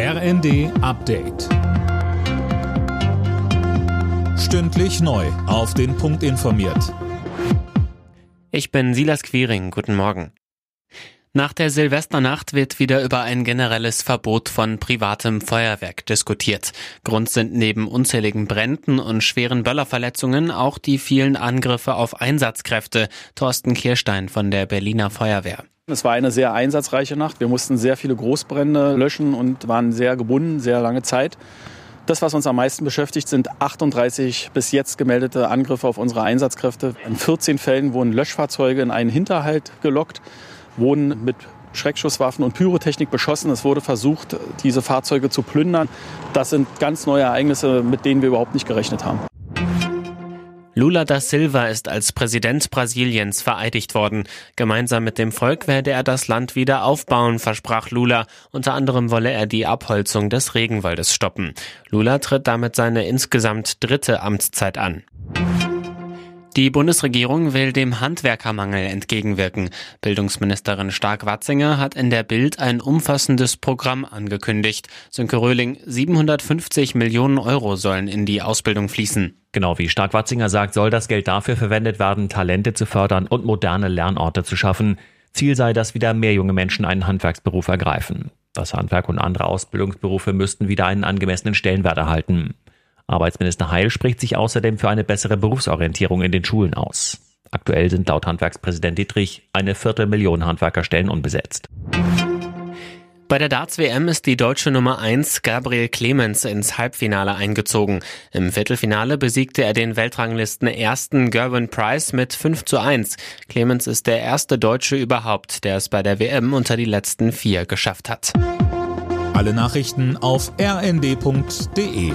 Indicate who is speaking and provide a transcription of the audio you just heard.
Speaker 1: RND Update. Stündlich neu. Auf den Punkt informiert.
Speaker 2: Ich bin Silas Quiring. Guten Morgen. Nach der Silvesternacht wird wieder über ein generelles Verbot von privatem Feuerwerk diskutiert. Grund sind neben unzähligen Bränden und schweren Böllerverletzungen auch die vielen Angriffe auf Einsatzkräfte. Thorsten Kirstein von der Berliner Feuerwehr.
Speaker 3: Es war eine sehr einsatzreiche Nacht. Wir mussten sehr viele Großbrände löschen und waren sehr gebunden, sehr lange Zeit. Das, was uns am meisten beschäftigt, sind 38 bis jetzt gemeldete Angriffe auf unsere Einsatzkräfte. In 14 Fällen wurden Löschfahrzeuge in einen Hinterhalt gelockt, wurden mit Schreckschusswaffen und Pyrotechnik beschossen. Es wurde versucht, diese Fahrzeuge zu plündern. Das sind ganz neue Ereignisse, mit denen wir überhaupt nicht gerechnet haben.
Speaker 2: Lula da Silva ist als Präsident Brasiliens vereidigt worden. Gemeinsam mit dem Volk werde er das Land wieder aufbauen, versprach Lula. Unter anderem wolle er die Abholzung des Regenwaldes stoppen. Lula tritt damit seine insgesamt dritte Amtszeit an. Die Bundesregierung will dem Handwerkermangel entgegenwirken. Bildungsministerin Stark-Watzinger hat in der Bild ein umfassendes Programm angekündigt. Sönke Röhling, 750 Millionen Euro sollen in die Ausbildung fließen.
Speaker 4: Genau wie Stark-Watzinger sagt, soll das Geld dafür verwendet werden, Talente zu fördern und moderne Lernorte zu schaffen. Ziel sei, dass wieder mehr junge Menschen einen Handwerksberuf ergreifen. Das Handwerk und andere Ausbildungsberufe müssten wieder einen angemessenen Stellenwert erhalten. Arbeitsminister Heil spricht sich außerdem für eine bessere Berufsorientierung in den Schulen aus. Aktuell sind laut Handwerkspräsident Dietrich eine Viertelmillion Handwerkerstellen unbesetzt.
Speaker 2: Bei der Darts-WM ist die deutsche Nummer 1 Gabriel Clemens ins Halbfinale eingezogen. Im Viertelfinale besiegte er den Weltranglisten ersten Gerwin Price mit 5 zu 1. Clemens ist der erste Deutsche überhaupt, der es bei der WM unter die letzten vier geschafft hat.
Speaker 1: Alle Nachrichten auf rnd.de